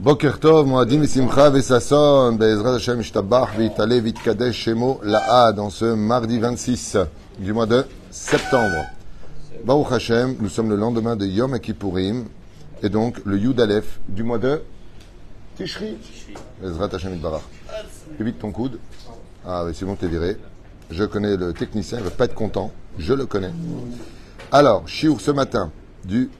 Boker Tov, Moadim Simcha Vesasson, Bezrat Hashem Ishtabach, Vitale Vitkadesh Shemo La'a, dans ce mardi 26 du mois de septembre. Baruch Hashem, nous sommes le lendemain de Yom Kippourim, et donc le Yud Aleph du mois de Tishri. Bezrat Hashem Ishtabach. Évite ton coude? Ah oui, c'est bon, t'es viré. Je connais le technicien, il va pas être content. Je le connais. Alors, Chiour ce matin, du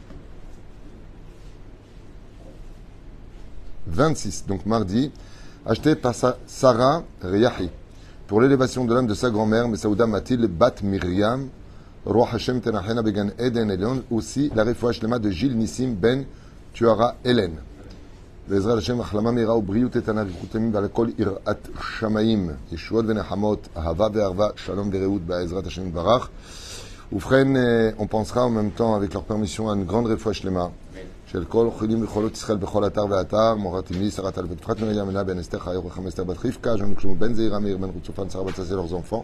26, donc mardi, acheté par sa Sarah Riyahi pour l'élévation de l'âme de sa grand-mère, Messaouda Matil Bat Miriam, Roi Hashem Tenachena Began Eden Elion, aussi la refouach lema de Gilles Nissim Ben Tuara Hélène. בעזרת השם, החלמה מהירה ובריאות איתנה ואיכות ימים ועל כל יראת שמאים, ישועות ונחמות, אהבה וערבה, שלום ורעות בעזרת השם יתברך. ובכן, אה, on pensera en même temps, avec leur permission, à une grande רפואה שלמה של כל חולים וחולות ישראל בכל אתר ואתר, מורת אמי, שרת אלפת יפחת מרים אלה בן אסתר חיוך וחמי אסתר בת רבקה, ז'ון קשומו בן זעירה מאיר בן רוצופן שרה בת ששי לeurs enfants.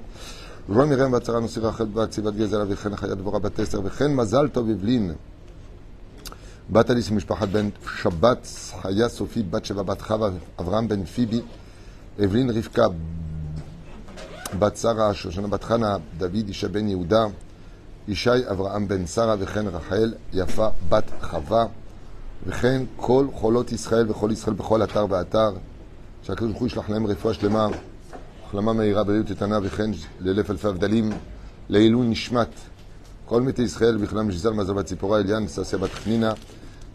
רון מרים בת שרה נוסי רחל בת גזלה וכן החיה דבורה בת אסתר וכן מזל טוב אבלין. בת אליס ומשפחת בן שבת, חיה סופי, בת שבע, בת חווה, אברהם בן פיבי, אבלין רבקה, בת שרה, שושנה בת חנה, דוד אישה בן יהודה, ישי אברהם בן שרה, וכן רחל, יפה בת חווה, וכן כל חולות ישראל וכל ישראל בכל אתר ואתר, שהקדוש ברוך הוא ישלח להם רפואה שלמה, החלמה מהירה, בריאות איתנה, וכן לאלף אלפי הבדלים, לעילוי נשמת כל מתי ישראל, בכללם ז'יזל מזל בת ציפורה, אליאן, נססיה בת חנינה,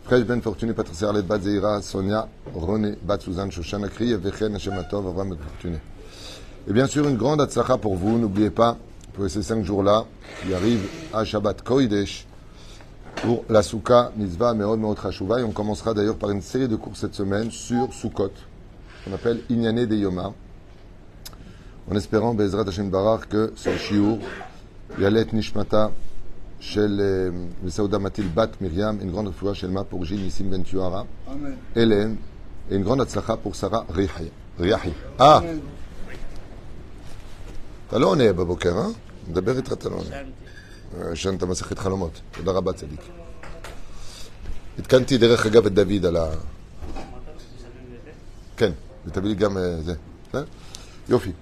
פרש בן פורטוני, פטרסיה ארלט בת זעירה, סוניה, רוני, בת סוזן, שושנה קריה, וכן השם הטוב, אברהם בן פורטוני. Et bien sûr, une grande atzlacha pour vous. N'oubliez pas, pour ces cinq jours-là, qui arrivent à Shabbat Koidesh, pour la Souka Mitzvah Meod Meod Chashuva. Et on commencera d'ailleurs par une série de cours cette semaine sur Sukkot, qu'on appelle Inyane de Yoma, en espérant, Bezrat Hashem Barar, que ce shiur, Yalet Nishmata, של מסעודה מטיל בת מרים, une grande רפואה של מה pour Gilles ניסים בן תיוארה, הלן, et une grande הצלחה pour שרה ריחי. אה, אתה לא עונה בבוקר, אה? מדבר איתך, אתה לא עונה. ישנת מסכת חלומות. תודה רבה, צדיק. עדכנתי דרך אגב את דוד על ה... כן, ותביא לי גם אה, זה. בסדר? יופי.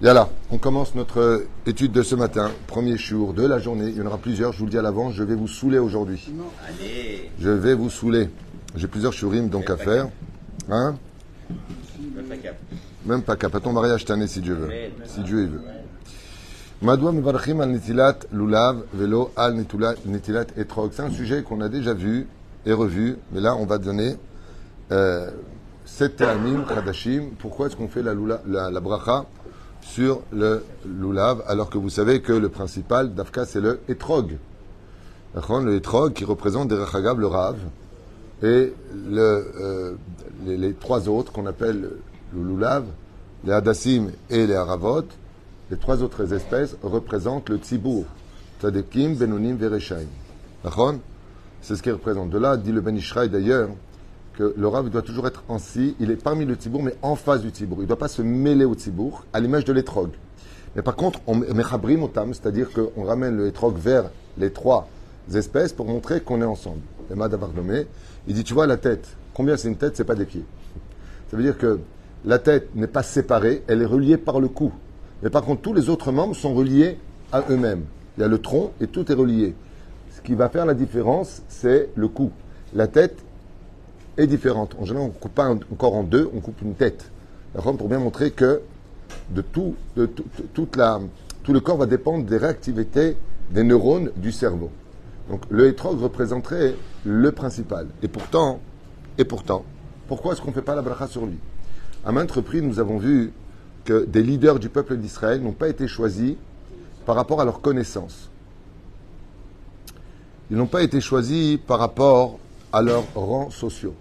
Yalla, on commence notre étude de ce matin, premier jour de la journée. Il y en aura plusieurs, je vous le dis à l'avance, je vais vous saouler aujourd'hui. Allez, Je vais vous saouler. J'ai plusieurs shurim donc à faire. Hein même pas cap. Même pas cap. À ton mariage cette année si Dieu veut. Amen. Si Dieu il veut. velo al netilat etrog. C'est un sujet qu'on a déjà vu et revu, mais là on va donner euh, sept termim chadashim. Pourquoi est-ce qu'on fait la, bracha sur le lulav alors que vous savez que le principal d'Afka c'est le etrog? Le etrog qui représente des rachagav le rav et euh, les, les trois autres qu'on appelle le lulav, les hadassim et les haravot, les trois autres espèces représentent le tzibour, tzadikim, benonim, vereshaim. C'est ce qu'ils représentent. De là, dit le Ben d'ailleurs, que le rav doit toujours être en si, il est parmi le tzibour, mais en face du tzibour. Il ne doit pas se mêler au tzibour, à l'image de l'étrog. Mais par contre, on mechabrim otam, c'est-à-dire qu'on ramène le étrog vers les trois espèces pour montrer qu'on est ensemble. Le mad d'avoir nommé, il dit, tu vois la tête, combien c'est une tête, c'est pas des pieds. Ça veut dire que la tête n'est pas séparée, elle est reliée par le cou. Mais par contre, tous les autres membres sont reliés à eux-mêmes. Il y a le tronc et tout est relié. Ce qui va faire la différence, c'est le cou. La tête est différente. En général, on ne coupe pas un corps en deux, on coupe une tête. D'accord Pour bien montrer que de tout, de tout, toute la, tout le corps va dépendre des réactivités des neurones du cerveau. Donc le hétrog représenterait le principal. Et pourtant, et pourtant, pourquoi est-ce qu'on ne fait pas la bracha sur lui? À maintes reprises, nous avons vu que des leaders du peuple d'Israël n'ont pas été choisis par rapport à leur connaissance. Ils n'ont pas été choisis par rapport à leurs rangs sociaux.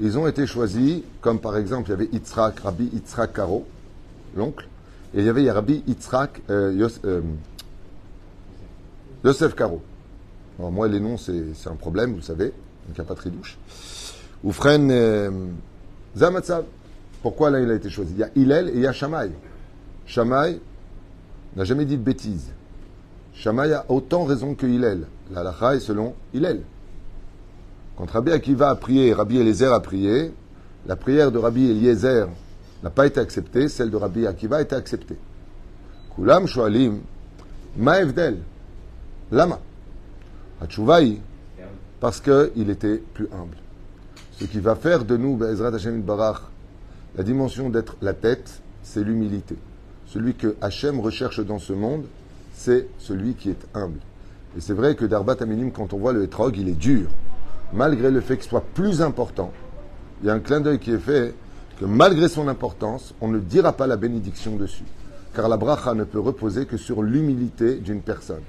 Ils ont été choisis, comme par exemple, il y avait Yitzhak, Rabbi Yitzhak Karo, l'oncle, et il y avait Rabbi Yitzhak euh, euh, Yosef Karo. Alors moi, les noms, c'est un problème, vous savez, donc il n'y a pas de tridouche. Oufren euh, Zamatsav. Pourquoi là, il a été choisi? Il y a Hillel et il y a Shamaï. Shamaï n'a jamais dit de bêtises. Shamaï a autant raison que Hillel. La halakha est selon Hillel. Quand Rabbi Akiva a prié, Rabbi Eliezer a prié, la prière de Rabbi Eliezer n'a pas été acceptée, celle de Rabbi Akiva a été acceptée. Kulam shoalim, ma evdel, lama. Hatshuvaï, parce qu'il était plus humble. Ce qui va faire de nous, Be'ezrat Hashem Barach, la dimension d'être la tête, c'est l'humilité. Celui que Hachem recherche dans ce monde, c'est celui qui est humble. Et c'est vrai que Darbat Aminim, quand on voit le Etrog, il est dur. Malgré le fait qu'il soit plus important, il y a un clin d'œil qui est fait que malgré son importance, on ne dira pas la bénédiction dessus. Car la bracha ne peut reposer que sur l'humilité d'une personne.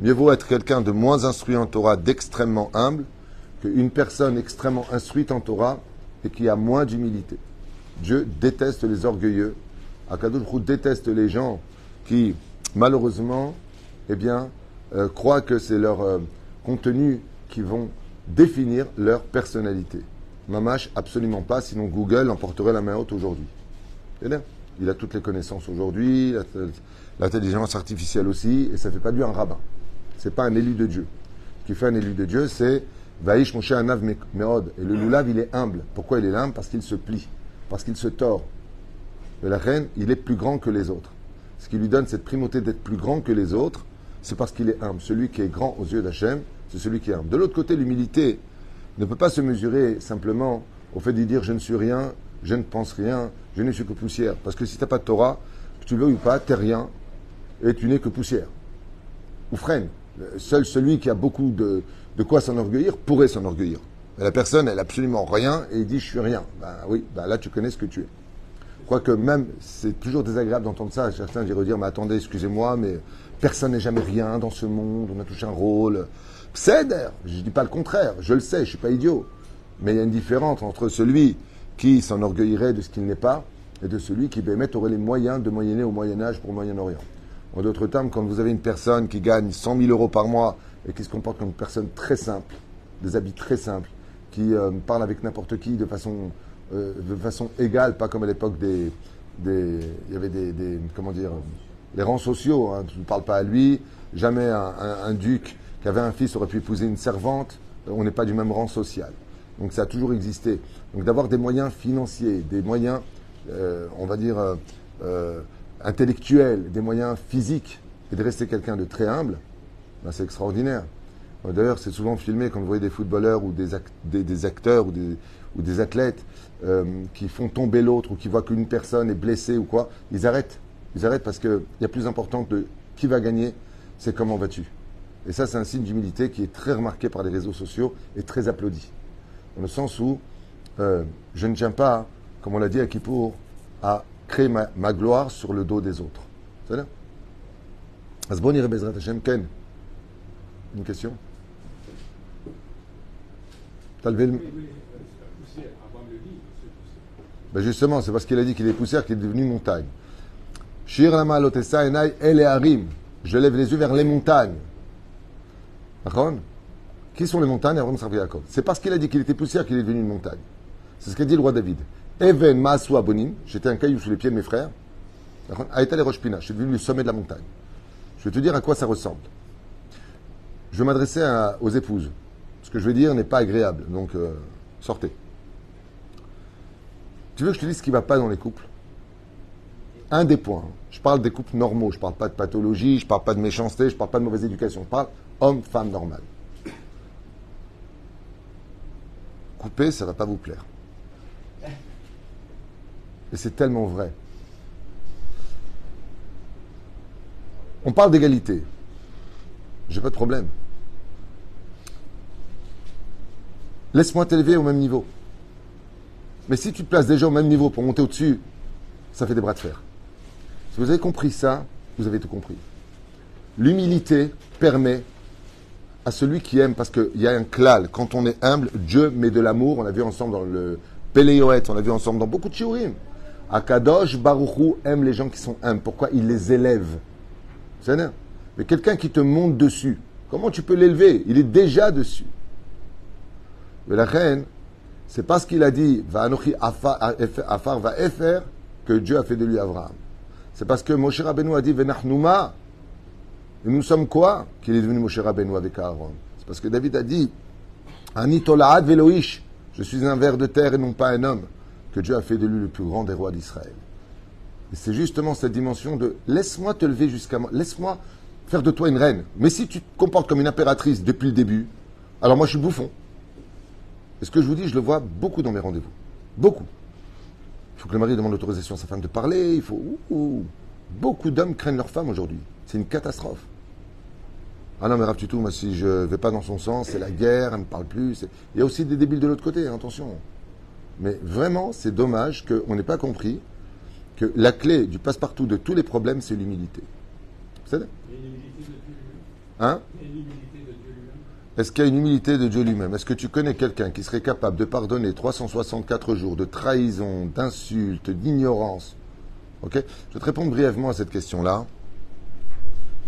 Mieux vaut être quelqu'un de moins instruit en Torah, d'extrêmement humble, qu'une personne extrêmement instruite en Torah et qui a moins d'humilité. Dieu déteste les orgueilleux. Akadosh déteste les gens qui, malheureusement, eh bien, euh, croient que c'est leur euh, contenu qui vont définir leur personnalité. Mamash, absolument pas, sinon Google emporterait la main haute aujourd'hui. Il a toutes les connaissances aujourd'hui, l'intelligence artificielle aussi, et ça ne fait pas de lui un rabbin. C'est pas un élu de Dieu. Ce qui fait un élu de Dieu, c'est Vaïsh Moshe Anav Meod. Et le loulav, il est humble. Pourquoi il est humble? Parce qu'il se plie, parce qu'il se tord. Mais la reine, il est plus grand que les autres. Ce qui lui donne cette primauté d'être plus grand que les autres, c'est parce qu'il est humble. Celui qui est grand aux yeux d'Hachem, c'est celui qui est humble. De l'autre côté, l'humilité ne peut pas se mesurer simplement au fait de dire je ne suis rien, je ne pense rien, je ne suis que poussière. Parce que si tu n'as pas de Torah, que tu veux ou pas, tu n'es rien et tu n'es que poussière. Ou freine. Seul celui qui a beaucoup de, de quoi s'enorgueillir pourrait s'enorgueillir. La personne, elle n'a absolument rien et il dit je suis rien. Ben oui, ben là tu connais ce que tu es. Je crois que même, c'est toujours désagréable d'entendre ça. Certains vont dire mais attendez, excusez-moi, mais personne n'est jamais rien dans ce monde, on a touché un rôle. C'est je ne dis pas le contraire, je le sais, je ne suis pas idiot. Mais il y a une différence entre celui qui s'enorgueillirait de ce qu'il n'est pas et de celui qui, mettre aurait les moyens de moyenner au Moyen-Âge pour le Moyen-Orient. En d'autres termes, quand vous avez une personne qui gagne 100 000 euros par mois et qui se comporte comme une personne très simple, des habits très simples, qui euh, parle avec n'importe qui de façon, euh, de façon égale, pas comme à l'époque des, des, il y avait des, comment dire, les rangs sociaux. Hein, je ne parle pas à lui. Jamais un, duc qui avait un fils aurait pu épouser une servante. On n'est pas du même rang social. Donc ça a toujours existé. Donc d'avoir des moyens financiers, des moyens, euh, on va dire, intellectuels, des moyens physiques, et de rester quelqu'un de très humble, ben, c'est extraordinaire. D'ailleurs, c'est souvent filmé quand vous voyez des footballeurs ou des, acteurs ou des, athlètes euh, qui font tomber l'autre ou qui voient qu'une personne est blessée ou quoi, ils arrêtent. Ils arrêtent parce qu'il y a plus important que qui va gagner, c'est comment vas-tu. Et ça, c'est un signe d'humilité qui est très remarqué par les réseaux sociaux et très applaudi. Dans le sens où euh, je ne tiens pas, comme on l'a dit à Kippour, à créer ma, gloire sur le dos des autres. C'est là? Asbonir Bezrat Hashem Ken. Une question? T'as levé le... Ben justement, c'est parce qu'il a dit qu'il est poussière qu'il est devenu montagne. Shir ele harim. Je lève les yeux vers les montagnes. D'accord? Qui sont les montagnes Abraham Yaakov? C'est parce qu'il a dit qu'il était poussière qu'il est devenu une montagne. C'est ce qu'a dit le roi David. Even Maasu Abonim, j'étais un caillou sous les pieds de mes frères. Aïta les Rochpina, je suis devenu le sommet de la montagne. Je vais te dire à quoi ça ressemble. Je vais m'adresser aux épouses. Que je vais dire n'est pas agréable, donc euh, sortez. Tu veux que je te dise ce qui ne va pas dans les couples? Un des points. Je parle des couples normaux, je ne parle pas de pathologie, je ne parle pas de méchanceté, je ne parle pas de mauvaise éducation. Je parle homme-femme normal. Couper, ça ne va pas vous plaire. Et c'est tellement vrai. On parle d'égalité. J'ai pas de problème. Laisse-moi t'élever au même niveau. Mais si tu te places déjà au même niveau pour monter au-dessus, ça fait des bras de fer. Si vous avez compris ça, vous avez tout compris. L'humilité permet à celui qui aime, parce qu'il y a un klal, quand on est humble, Dieu met de l'amour, on l'a vu ensemble dans le Péléoët, on l'a vu ensemble dans beaucoup de shiurim. Akadosh Baruchou aime les gens qui sont humbles. Pourquoi? Il les élève. C'est Mais quelqu'un qui te monte dessus, comment tu peux l'élever? Il est déjà dessus. Mais la reine, c'est parce qu'il a dit va afar va efer que Dieu a fait de lui Abraham. C'est parce que Moshe Rabbeinu a dit venachnouma. Et nous sommes quoi Qu'il est devenu Moshe Rabbeinu avec Aaron. C'est parce que David a dit Anitolaad veloish. Je suis un ver de terre et non pas un homme. Que Dieu a fait de lui le plus grand des rois d'Israël. Et c'est justement cette dimension de laisse-moi te lever jusqu'à moi, laisse-moi faire de toi une reine. Mais si tu te comportes comme une impératrice depuis le début, alors moi je suis bouffon. Et ce que je vous dis, je le vois beaucoup dans mes rendez-vous. Beaucoup. Il faut que le mari demande l'autorisation à sa femme de parler. Il faut. ouh, ouh. Beaucoup d'hommes craignent leur femme aujourd'hui. C'est une catastrophe. Ah non, mais Rav Tutou, moi, si je vais pas dans son sens, c'est la guerre, elle ne parle plus. c'est- Il y a aussi des débiles de l'autre côté, hein, attention. Mais vraiment, c'est dommage qu'on n'ait pas compris que la clé du passe-partout de tous les problèmes, c'est l'humilité. Vous savez? Hein? Est-ce qu'il y a une humilité de Dieu lui-même? Est-ce que tu connais quelqu'un qui serait capable de pardonner 364 jours de trahison, d'insultes, d'ignorance? Ok? Je vais te répondre brièvement à cette question-là.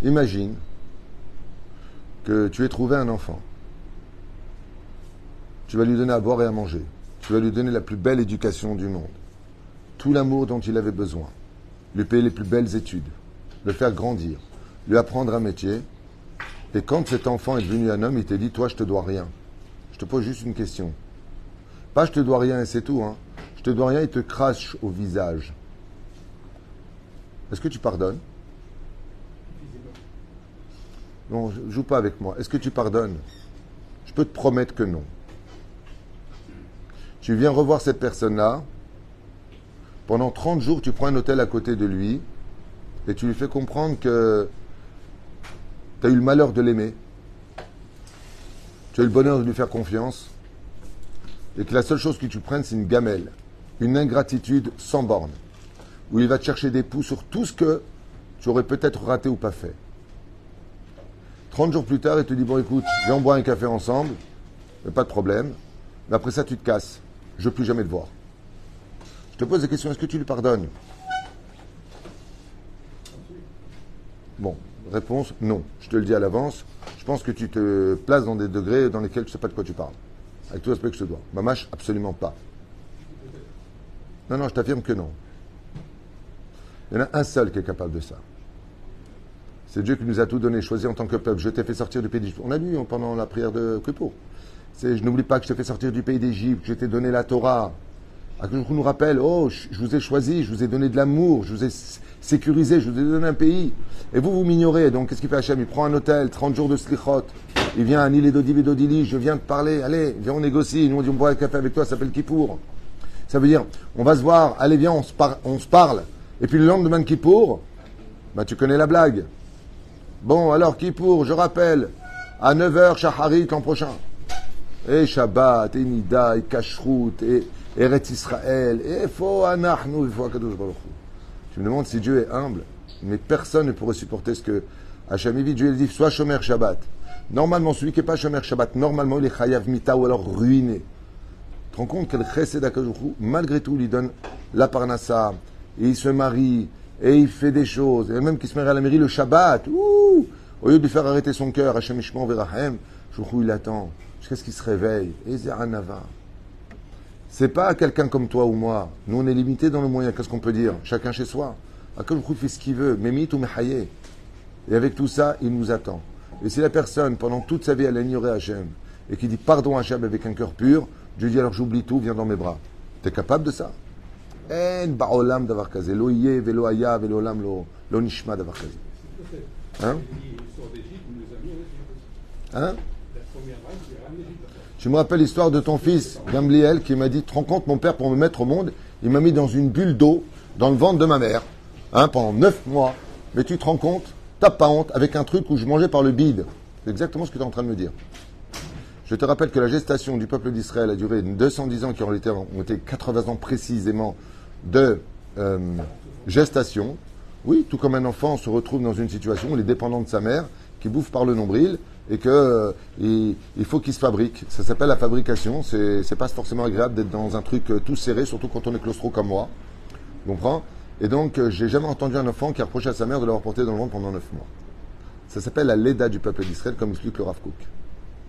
Imagine que tu aies trouvé un enfant. Tu vas lui donner à boire et à manger. Tu vas lui donner la plus belle éducation du monde. Tout l'amour dont il avait besoin. Lui payer les plus belles études. Le faire grandir. Lui apprendre un métier. Et quand cet enfant est devenu un homme, il t'a dit, toi, je te dois rien. Je te pose juste une question. Pas je te dois rien et c'est tout. Hein. Je te dois rien, il te crache au visage. Est-ce que tu pardonnes? Non, joue pas avec moi. Est-ce que tu pardonnes? Je peux te promettre que non. Tu viens revoir cette personne-là. Pendant 30 jours, tu prends un hôtel à côté de lui et tu lui fais comprendre que tu as eu le malheur de l'aimer. Tu as eu le bonheur de lui faire confiance. Et que la seule chose que tu prennes, c'est une gamelle. Une ingratitude sans borne. Où il va te chercher des poux sur tout ce que tu aurais peut-être raté ou pas fait. 30 jours plus tard, il te dit Bon, écoute, viens, on boit un café ensemble. Mais pas de problème. Mais après ça, tu te casses. Je veux plus jamais te voir. Je te pose la question est-ce que tu lui pardonnes? Bon, réponse non. Je te le dis à l'avance. Je pense que tu te places dans des degrés dans lesquels tu ne sais pas de quoi tu parles. Avec tout respect que je te dois. Mamache, absolument pas. Non, non, je t'affirme que non. Il y en a un seul qui est capable de ça. C'est Dieu qui nous a tout donné, choisi en tant que peuple. Je t'ai fait sortir du pays d'Égypte. On a lu hein, pendant la prière de Kippour. C'est, je n'oublie pas que je t'ai fait sortir du pays d'Égypte, que je t'ai donné la Torah. Akadosh nous rappelle, oh, je vous ai choisi, je vous ai donné de l'amour, je vous ai sécurisé, je vous ai donné un pays. Et vous, vous m'ignorez. Donc, qu'est-ce qu'il fait Hachem? Il prend un hôtel, 30 jours de slichot. Il vient à Nil Dodili, je viens te parler, allez, viens, on négocie. Nous, on dit, on boit un café avec toi, ça s'appelle Kippour. Ça veut dire, on va se voir, allez, viens, on se, parle. Et puis le lendemain de Kippour, bah, tu connais la blague. Bon, alors Kippour, je rappelle, à 9h, Shaharit l'an prochain. Et Shabbat, et Nida, et Kashrut, et Eretz Israël, et Fo Anachnu, et Fo Akadosh. Tu me demandes si Dieu est humble, mais personne ne pourrait supporter ce que Hachem dit. Dieu il dit, sois Shomer Shabbat. Normalement, celui qui n'est pas Shomer Shabbat, normalement, il est Chayav Mita ou alors ruiné. Tu te rends compte quel chesed Hu, malgré tout, lui donne la parnassa, et il se marie, et il fait des choses, et même qu'il se marie à la mairie le Shabbat, ouh, au lieu de lui faire arrêter son cœur, Hachem Ishmael Verahem, il attend, jusqu'à ce qu'il se réveille, et Zeranava. C'est pas quelqu'un comme toi ou moi. Nous, on est limité dans le moyen. Qu'est-ce qu'on peut dire? Chacun chez soi. Akadosh fait ce qu'il veut. Mémit ou Mehaye. Et avec tout ça, il nous attend. Et si la personne, pendant toute sa vie, elle a ignoré Hachem, et qui dit pardon à Hachem avec un cœur pur, Dieu dit alors j'oublie tout, viens dans mes bras. T'es capable de ça? En ba'olam davar kaze. Lo yeh velo olam lo, nishma davar kaze. Hein? Hein? Je me rappelle l'histoire de ton fils, Gamliel, qui m'a dit, te rends compte, mon père, pour me mettre au monde, il m'a mis dans une bulle d'eau dans le ventre de ma mère, hein, pendant neuf mois. Mais tu te rends compte, t'as pas honte, avec un truc où je mangeais par le bide. C'est exactement ce que tu es en train de me dire. Je te rappelle que la gestation du peuple d'Israël a duré 210 ans, qui ont été, ont été 80 ans précisément de euh, gestation. Oui, tout comme un enfant se retrouve dans une situation où il est dépendant de sa mère, qui bouffe par le nombril, et que euh, il, faut qu'il se fabrique. Ça s'appelle la fabrication. C'est c'est pas forcément agréable d'être dans un truc euh, tout serré, surtout quand on est claustro comme moi. Tu comprends? Et donc, euh, j'ai jamais entendu un enfant qui a reproché à sa mère de l'avoir porté dans le ventre pendant neuf mois. Ça s'appelle la Leda du peuple d'Israël, comme explique le Rav Kook.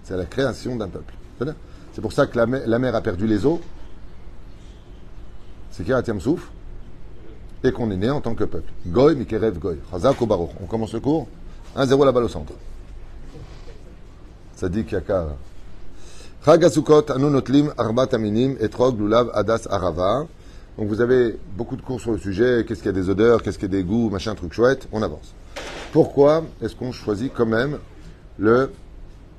C'est la création d'un peuple. C'est pour ça que la, mer a perdu les eaux. C'est Kirat Souf. Et qu'on est né en tant que peuple. Goy, Mikerev, Goy. Chazak Baruch. On commence le cours 1-0 la balle au centre. Arbat aminim, etrog, lulav, adas, arava. Donc vous avez beaucoup de cours sur le sujet, qu'est-ce qu'il y a des odeurs, qu'est-ce qu'il y a des goûts, machin, truc chouette, on avance. Pourquoi est-ce qu'on choisit quand même le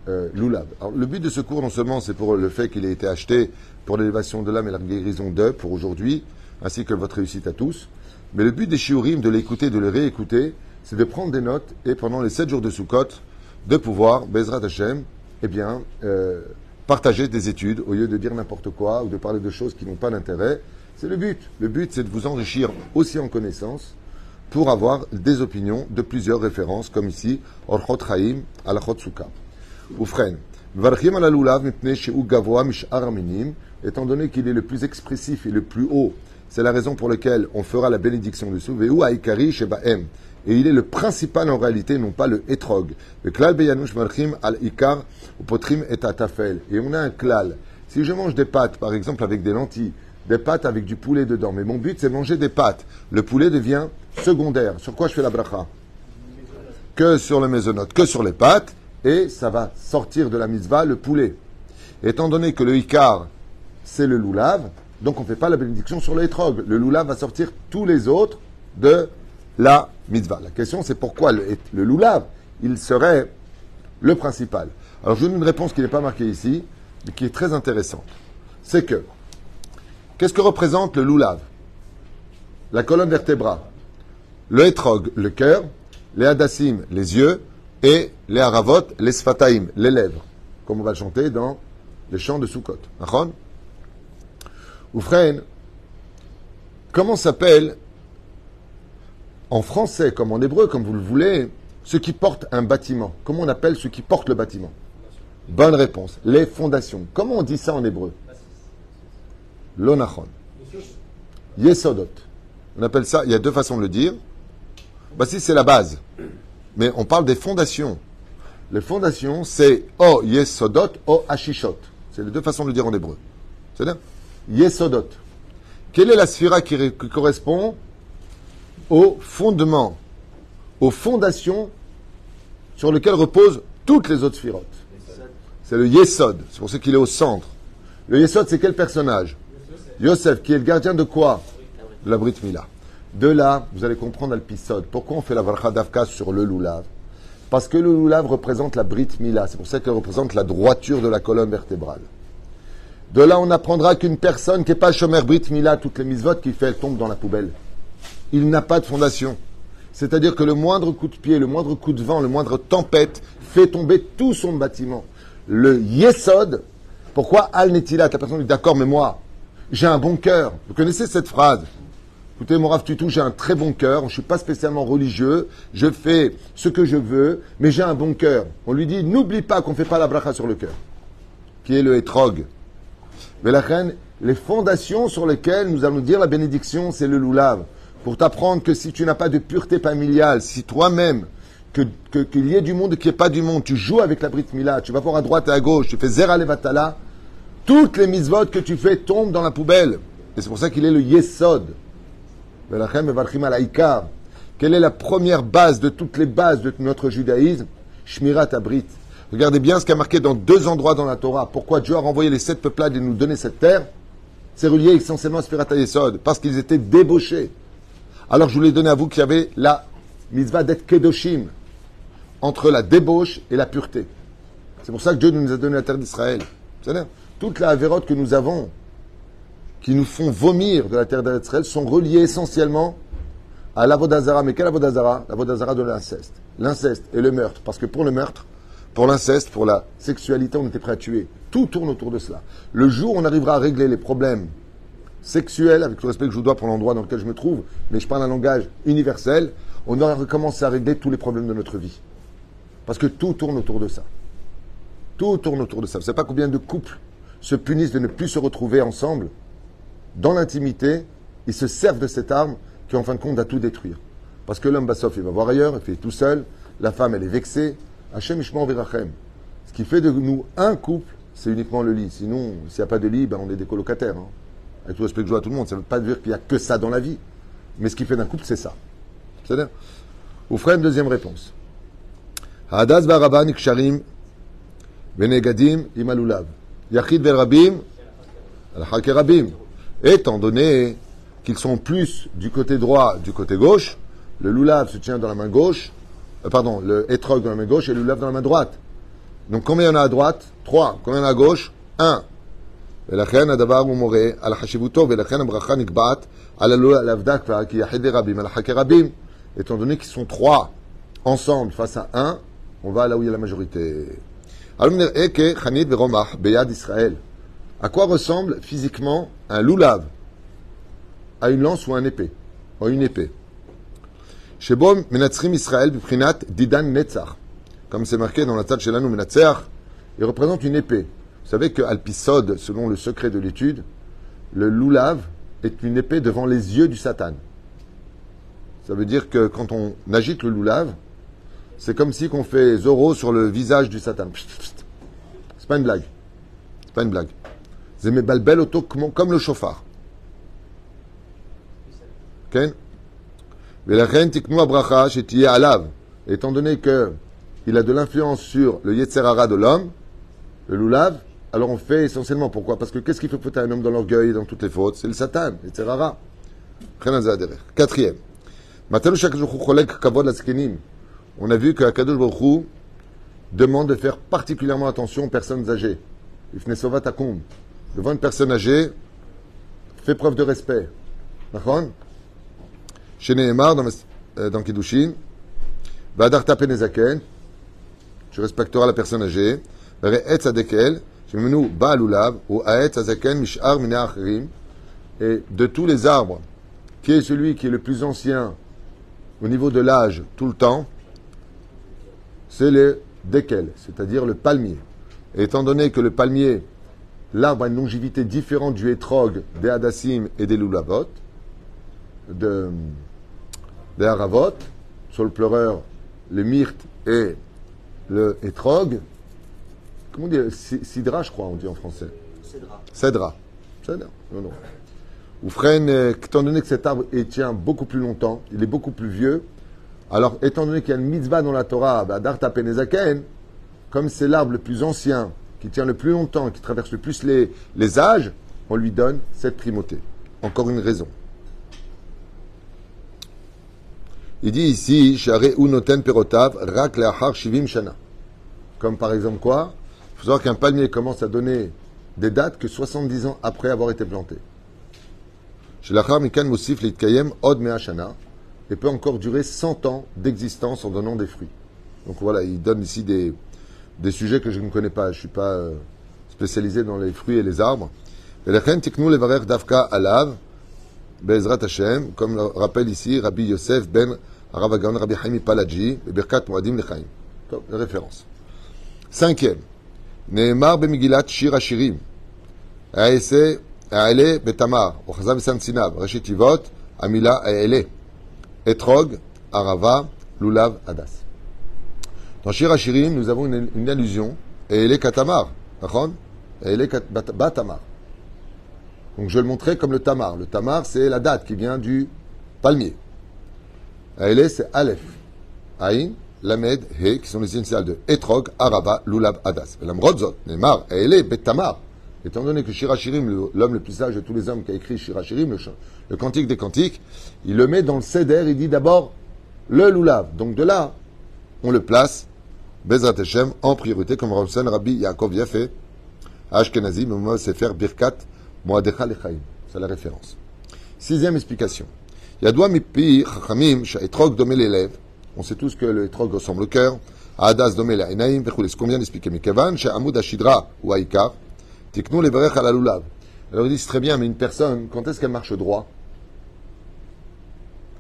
euh, lulav? Alors le but de ce cours, non seulement c'est pour le fait qu'il ait été acheté pour l'élévation de l'âme et la guérison d'eux pour aujourd'hui, ainsi que votre réussite à tous, mais le but des shiurim, de l'écouter, de le réécouter, c'est de prendre des notes et pendant les sept jours de Sukkot, de pouvoir, Bezrat Hashem, eh bien, euh, partager des études au lieu de dire n'importe quoi ou de parler de choses qui n'ont pas d'intérêt. C'est le but. Le but, c'est de vous enrichir aussi en connaissances pour avoir des opinions de plusieurs références, comme ici, Orchot Chaim, Alachot Sukkah. Oufren. Varchim ala lulav mipnei she'u gavoa mish'ar aminim, étant donné qu'il est le plus expressif et le plus haut, c'est la raison pour laquelle on fera la bénédiction dessus. Ve'u ha'ikari she'ba'em. Et il est le principal en réalité, non pas le etrog. Le klal beyanush varchim al ikar potrim et atafel. Et on a un klal. Si je mange des pâtes, par exemple avec des lentilles, des pâtes avec du poulet dedans, mais mon but c'est manger des pâtes, le poulet devient secondaire. Sur quoi je fais la bracha? Que sur le mésonote, que sur les pâtes, et ça va sortir de la mitzvah le poulet. Étant donné que le ikar, c'est le loulav, donc on ne fait pas la bénédiction sur le etrog. Le loulav va sortir tous les autres de la mitzvah. La question c'est pourquoi le, loulav, il serait le principal. Alors je donne une réponse qui n'est pas marquée ici, mais qui est très intéressante. C'est que, qu'est-ce que représente le loulav? La colonne vertébrale. Le etrog, le cœur, les hadassim, les yeux, et les haravot, les sfataim, les lèvres, comme on va le chanter dans les chants de Sukkot. Achon Oufren, comment s'appelle en français comme en hébreu, comme vous le voulez, ceux qui portent un bâtiment Comment on appelle ceux qui portent le bâtiment? Bonne réponse. Les fondations. Comment on dit ça en hébreu? L'onachon. Yesodot. On appelle ça, il y a deux façons de le dire. Bassis, c'est la base. Mais on parle des fondations. Les fondations, c'est O Yesodot, O Ashishot. C'est les deux façons de le dire en hébreu. C'est-à-dire Yesodot. Quelle est la sphira qui correspond? Au fondement, aux fondations sur lesquelles reposent toutes les autres sphirotes C'est le Yesod. C'est pour ça qu'il est au centre. Le Yesod, c'est quel personnage? Yosef, qui est le gardien de quoi? De la Brit Mila. De là, vous allez comprendre Alpisod. Pourquoi on fait la Varcha d'Avka sur le Lulav Parce que le Lulav représente la Brit Mila. C'est pour ça qu'elle représente la droiture de la colonne vertébrale. De là, on apprendra qu'une personne qui n'est pas Shomer Brit Mila, toutes les misvotes qu'il fait, elles tombent dans la poubelle. Il n'a pas de fondation. C'est-à-dire que le moindre coup de pied, le moindre coup de vent, le moindre tempête fait tomber tout son bâtiment. Le Yesod, pourquoi Al Netilat La personne dit d'accord, mais moi, j'ai un bon cœur. Vous connaissez cette phrase? Écoutez, mon Rav Tutou, j'ai un très bon cœur, je ne suis pas spécialement religieux, je fais ce que je veux, mais j'ai un bon cœur. On lui dit, n'oublie pas qu'on ne fait pas la bracha sur le cœur, qui est le etrog. Mais la reine, les fondations sur lesquelles nous allons dire la bénédiction, c'est le loulav. Pour t'apprendre que si tu n'as pas de pureté familiale, si toi-même, qu'il que, y ait du monde et qu'il n'y ait pas du monde, tu joues avec la Brit Mila, tu vas voir à droite et à gauche, tu fais Zera Levatala, toutes les mitzvot que tu fais tombent dans la poubelle. Et c'est pour ça qu'il est le Yesod. Quelle est la première base de toutes les bases de notre judaïsme? Shmirat Abrit. Regardez bien ce qui a marqué dans deux endroits dans la Torah. Pourquoi Dieu a renvoyé les sept peuplades et nous donner cette terre? C'est relié essentiellement à Shmirat Yesod, parce qu'ils étaient débauchés. Alors je voulais donner à vous qu'il y avait la mitzvah d'être Kedoshim, entre la débauche et la pureté. C'est pour ça que Dieu nous a donné la terre d'Israël. Toute la avérote que nous avons, qui nous font vomir de la terre d'Israël, sont reliées essentiellement à l'avodazara. Mais quel avodazara L'avodazara de l'inceste. L'inceste et le meurtre. Parce que pour le meurtre, pour l'inceste, pour la sexualité, on était prêt à tuer. Tout tourne autour de cela. Le jour où on arrivera à régler les problèmes sexuels, avec tout le respect que je vous dois pour l'endroit dans lequel je me trouve, mais je parle un langage universel, on aura recommencé à régler tous les problèmes de notre vie. Parce que tout tourne autour de ça. Tout tourne autour de ça. Vous savez pas combien de couples se punissent de ne plus se retrouver ensemble dans l'intimité, ils se servent de cette arme qui, en fin de compte, va tout détruire. Parce que l'homme, Bassof, il va voir ailleurs, il fait tout seul. La femme, elle est vexée. Hachem Ishmael Virachem. Ce qui fait de nous un couple, c'est uniquement le lit. Sinon, s'il n'y a pas de lit, ben, on est des colocataires. Hein. Avec tout respect que je vois à tout le monde, ça ne veut pas dire qu'il n'y a que ça dans la vie. Mais ce qui fait d'un couple, c'est ça. C'est-à-dire frère, deuxième réponse. Hadas Baraban Iksharim Benegadim Imalulav. Yachid vel Rabim, al Rabim. Étant donné qu'ils sont plus du côté droit, du côté gauche, le lulav se tient dans la main gauche, euh, pardon, le étrog dans la main gauche et le lulav dans la main droite. Donc combien il y en a à droite? Trois. Combien il y en a à gauche? Un. ולכן הדבר הוא מורה על חשיבותו, ולכן הברכה נקבעת על הלולב דקווה, כי יחיד רבים על החכה רבים. Étant donné qu'ils sont trois ensemble face à un, on va là où il y a la majorité. Alors, Eke, Chanit, Veromach, Beyad Israël. À quoi ressemble physiquement un loulav À une lance ou un épée Ou une épée. Shebom Menatzrim Israël, Biprinat, Didan Netzach. Comme c'est marqué dans la table chez l'Anou Menatzach, il représente une épée. Vous savez que Alpisod, selon le secret de l'étude, le loulav est une épée devant les yeux du Satan. Ça veut dire que quand on agite le loulav, c'est comme si qu'on fait Zoro sur le visage du Satan. C'est pas une blague. C'est pas une blague. Balbel auto comme le chauffard. Étant donné que il a de l'influence sur le Yetzerara de l'homme, le loulav, alors on fait essentiellement pourquoi? Parce que qu'est-ce qui fait foutre un homme dans l'orgueil et dans toutes les fautes? C'est le Satan, Yetzerara. Quatrième. On a vu que Akadosh demande de faire particulièrement attention aux personnes âgées. Devant une personne âgée, fais preuve de respect. Chez Nehemar, dans, euh, Kiddushin, Vadarta Penezaken, tu respecteras la personne âgée. Ou azaken mish'ar Et de tous les arbres, qui est celui qui est le plus ancien au niveau de l'âge tout le temps, c'est le dekel, c'est-à-dire le palmier. Étant donné que le palmier, l'arbre a une longévité différente du hétrog, des hadassim et des lulavot, de, des haravot, sur le pleureur, le myrte et le hétrog, comment on dit Sidra, je crois, on dit en français. Cédra. Cédra. Cédra. Non, non. Ou frère, étant donné que cet arbre tient beaucoup plus longtemps, il est beaucoup plus vieux, alors étant donné qu'il y a une mitzvah dans la Torah, bah, d'Arta Penezaken, comme c'est l'arbre le plus ancien, qui tient le plus longtemps, qui traverse le plus les, les âges, on lui donne cette primauté. Encore une raison. Il dit ici, Unoten Perotav, Rak Shivim Shana. Comme par exemple quoi? Il faut savoir qu'un palmier commence à donner des dates que 70 ans après avoir été planté et peut encore durer 100 ans d'existence en donnant des fruits. Donc voilà, il donne ici des, des sujets que je ne connais pas. Je ne suis pas euh, spécialisé dans les fruits et les arbres. Et comme le rappelle ici Rabbi Yosef ben Rabbi Haimi Paladji, Birkat Moadim Lechaim. Référence. Cinquième. Nehemar bemigilat Shir Hashirim. Aese Aele betamar, Ochazav Sinav, Reshit Ivot, Amila Aele. Etrog, Arava, Lulav, Hadas. Dans Shir Hashirim, nous avons une, une allusion, Aele Katamar, d'accord Aele Batamar. Donc je vais le montrer comme le tamar. Le tamar, c'est la date qui vient du palmier. Aele, c'est Aleph. Aïn, Lamed, He, qui sont les initiales de Etrog, Arava, Lulav, Hadas. Lamrodzot, Neymar, Aele, Betamar. Étant donné que Shirachirim, l'homme le plus sage de tous les hommes qui a écrit Shirachirim, le, le cantique des cantiques, il le met dans le Seder, il dit d'abord le Lulav. Donc de là, on le place, Bezrat Hashem, en priorité, comme Ramsen Rabbi Yaakov Yafé, Ashkenazi, Mouma Sefer Birkat, Moadecha Lechaim. C'est la référence. Sixième explication. Yadwa mipi chachamim sha'etrog domé l'élève. On sait tous que le etrog ressemble au cœur. Adas domé l'inaim, ce qu'on vient d'expliquer. Mikevan, sha'amud ashidra ou aïkar. Tiknou les à la lulav. Alors ils disent très bien, mais une personne, quand est-ce qu'elle marche droit?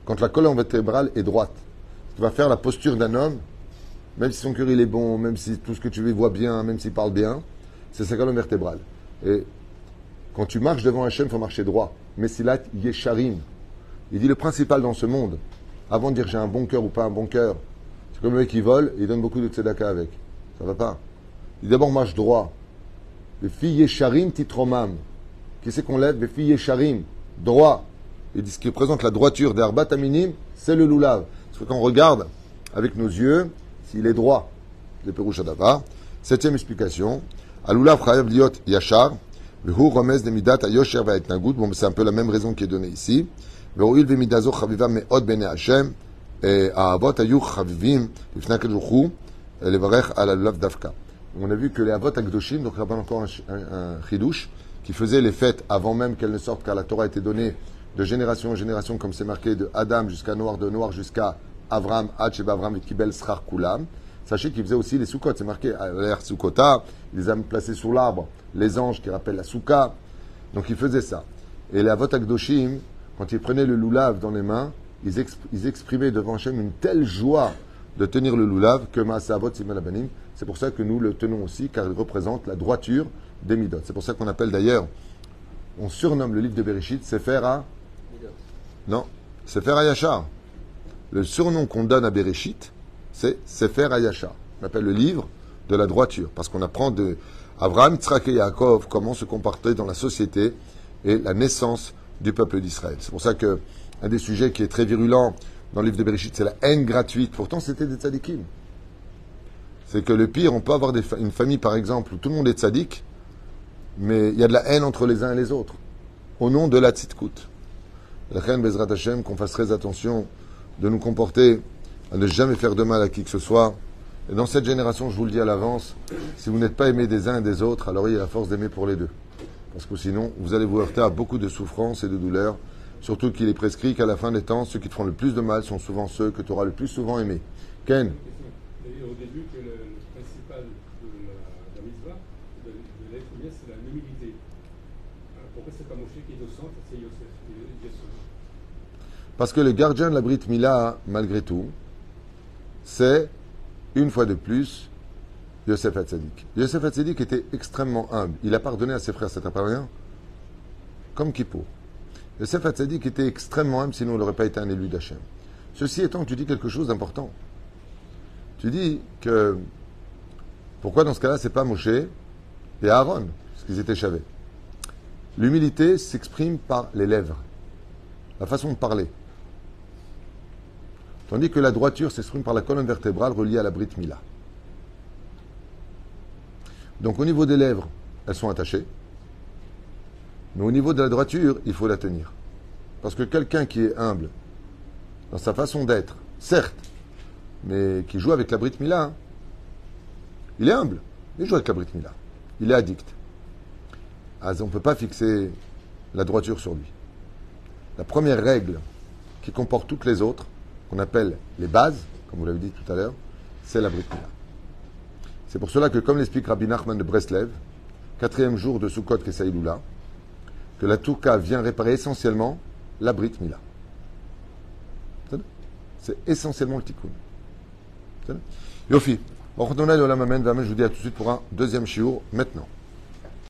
Quand la colonne vertébrale est droite. Tu vas faire la posture d'un homme, même si son cœur il est bon, même si tout ce que tu veux voit bien, même s'il parle bien, c'est sa colonne vertébrale. Et quand tu marches devant chêne, il faut marcher droit. Mais si là, yesharim. Il dit le principal dans ce monde, avant de dire j'ai un bon cœur ou pas un bon cœur, c'est comme le mec qui vole et il donne beaucoup de tzedaka avec. Ça va pas. Il d'abord marche droit. Les filles Yesharim titromam. Qui c'est qu'on lève? Les filles Yesharim. Droit. Et ce qui représente la droiture d'Arbat Aminim, c'est le loulav. Parce que quand on regarde avec nos yeux, s'il est droit, les Perouchadava. Septième explication. Alulav chayav liot yachar. Bon, c'est un peu la même raison qui est donnée ici. Ve'oil v'midazo chaviva me'od bene Hashem, et האבות היו חביבים לפני הקדוש ברוך הוא לברך על הלולב דווקא. On a vu que les avot akdoshim, donc il y a encore un, un, un chidouche, qui faisait les fêtes avant même qu'elles ne sortent, car la Torah a été donnée de génération en génération, comme c'est marqué de Adam jusqu'à Noir, de Noir jusqu'à Avram, Hacheba Avram et Kibel Srar Kulam. Sachez qu'il faisait aussi les soukot, c'est marqué à l'air soukota, il les a placés sous l'arbre, les anges qui rappellent la souka. Donc il faisait ça. Et les avot akdoshim, quand ils prenaient le loulav dans les mains, ils, exp ils exprimaient devant Hachem une telle joie de tenir le loulav que Maasavot Simalabanim. C'est pour ça que nous le tenons aussi, car il représente la droiture des Midot. C'est pour ça qu'on appelle d'ailleurs, on surnomme le livre de Bereshit Sefer à. Non, Sefer Ayachar. Le surnom qu'on donne à Bereshit, c'est Sefer Ayachar. On appelle le livre de la droiture, parce qu'on apprend de Abraham, Tzrak et Yaakov comment se comporter dans la société et la naissance du peuple d'Israël. C'est pour ça que un des sujets qui est très virulent dans le livre de Bereshit, c'est la haine gratuite. Pourtant, c'était des tzadikim. C'est que le pire, on peut avoir une famille, par exemple, où tout le monde est tzadik, mais il y a de la haine entre les uns et les autres, au nom de la tzidkout. La reine Bezrat Hashem, qu'on fasse très attention de nous comporter, à ne jamais faire de mal à qui que ce soit. Et dans cette génération, je vous le dis à l'avance, si vous n'êtes pas aimé des uns et des autres, alors il y a la force d'aimer pour les deux. Parce que sinon, vous allez vous heurter à beaucoup de souffrances et de douleurs. Surtout qu'il est prescrit qu'à la fin des temps, ceux qui te font le plus de mal sont souvent ceux que tu auras le plus souvent aimés. Ken Au début, que le, le principal de la, de la mitzvah, de, de l'être humain, c'est la humilité. Alors, pourquoi c'est pas Moshe qui est au centre, c'est Yosef qui est Yosef Parce que le gardien de la Brit Mila, malgré tout, c'est, une fois de plus, Yosef Hatzadik. Yosef Hatzadik était extrêmement humble. Il a pardonné à ses frères, ça t'a pas rien Comme Kippo. Yosef Hatzadik était extrêmement humble, sinon il n'aurait pas été un élu d'Hachem. Ceci étant, tu dis quelque chose d'important. Tu dis que pourquoi dans ce cas-là, c'est pas Moshe et Aaron, parce qu'ils étaient chavés? L'humilité s'exprime par les lèvres, la façon de parler. Tandis que la droiture s'exprime par la colonne vertébrale reliée à la Brit Mila. Donc au niveau des lèvres, elles sont attachées. Mais au niveau de la droiture, il faut la tenir. Parce que quelqu'un qui est humble dans sa façon d'être, certes, mais qui joue avec la Brit Mila, hein, il est humble. Il joue avec la Brit Mila. Il est addict. Ah, on ne peut pas fixer la droiture sur lui. La première règle qui comporte toutes les autres, qu'on appelle les bases, comme vous l'avez dit tout à l'heure, c'est la Brit Mila. C'est pour cela que, comme l'explique Rabbi Nachman de Breslev, quatrième jour de Sukkot Kesaïloula, que la Touka vient réparer essentiellement la Brit Mila. C'est essentiellement le tikkun. Yofi. Je vous dis à tout de suite pour un deuxième shiur maintenant.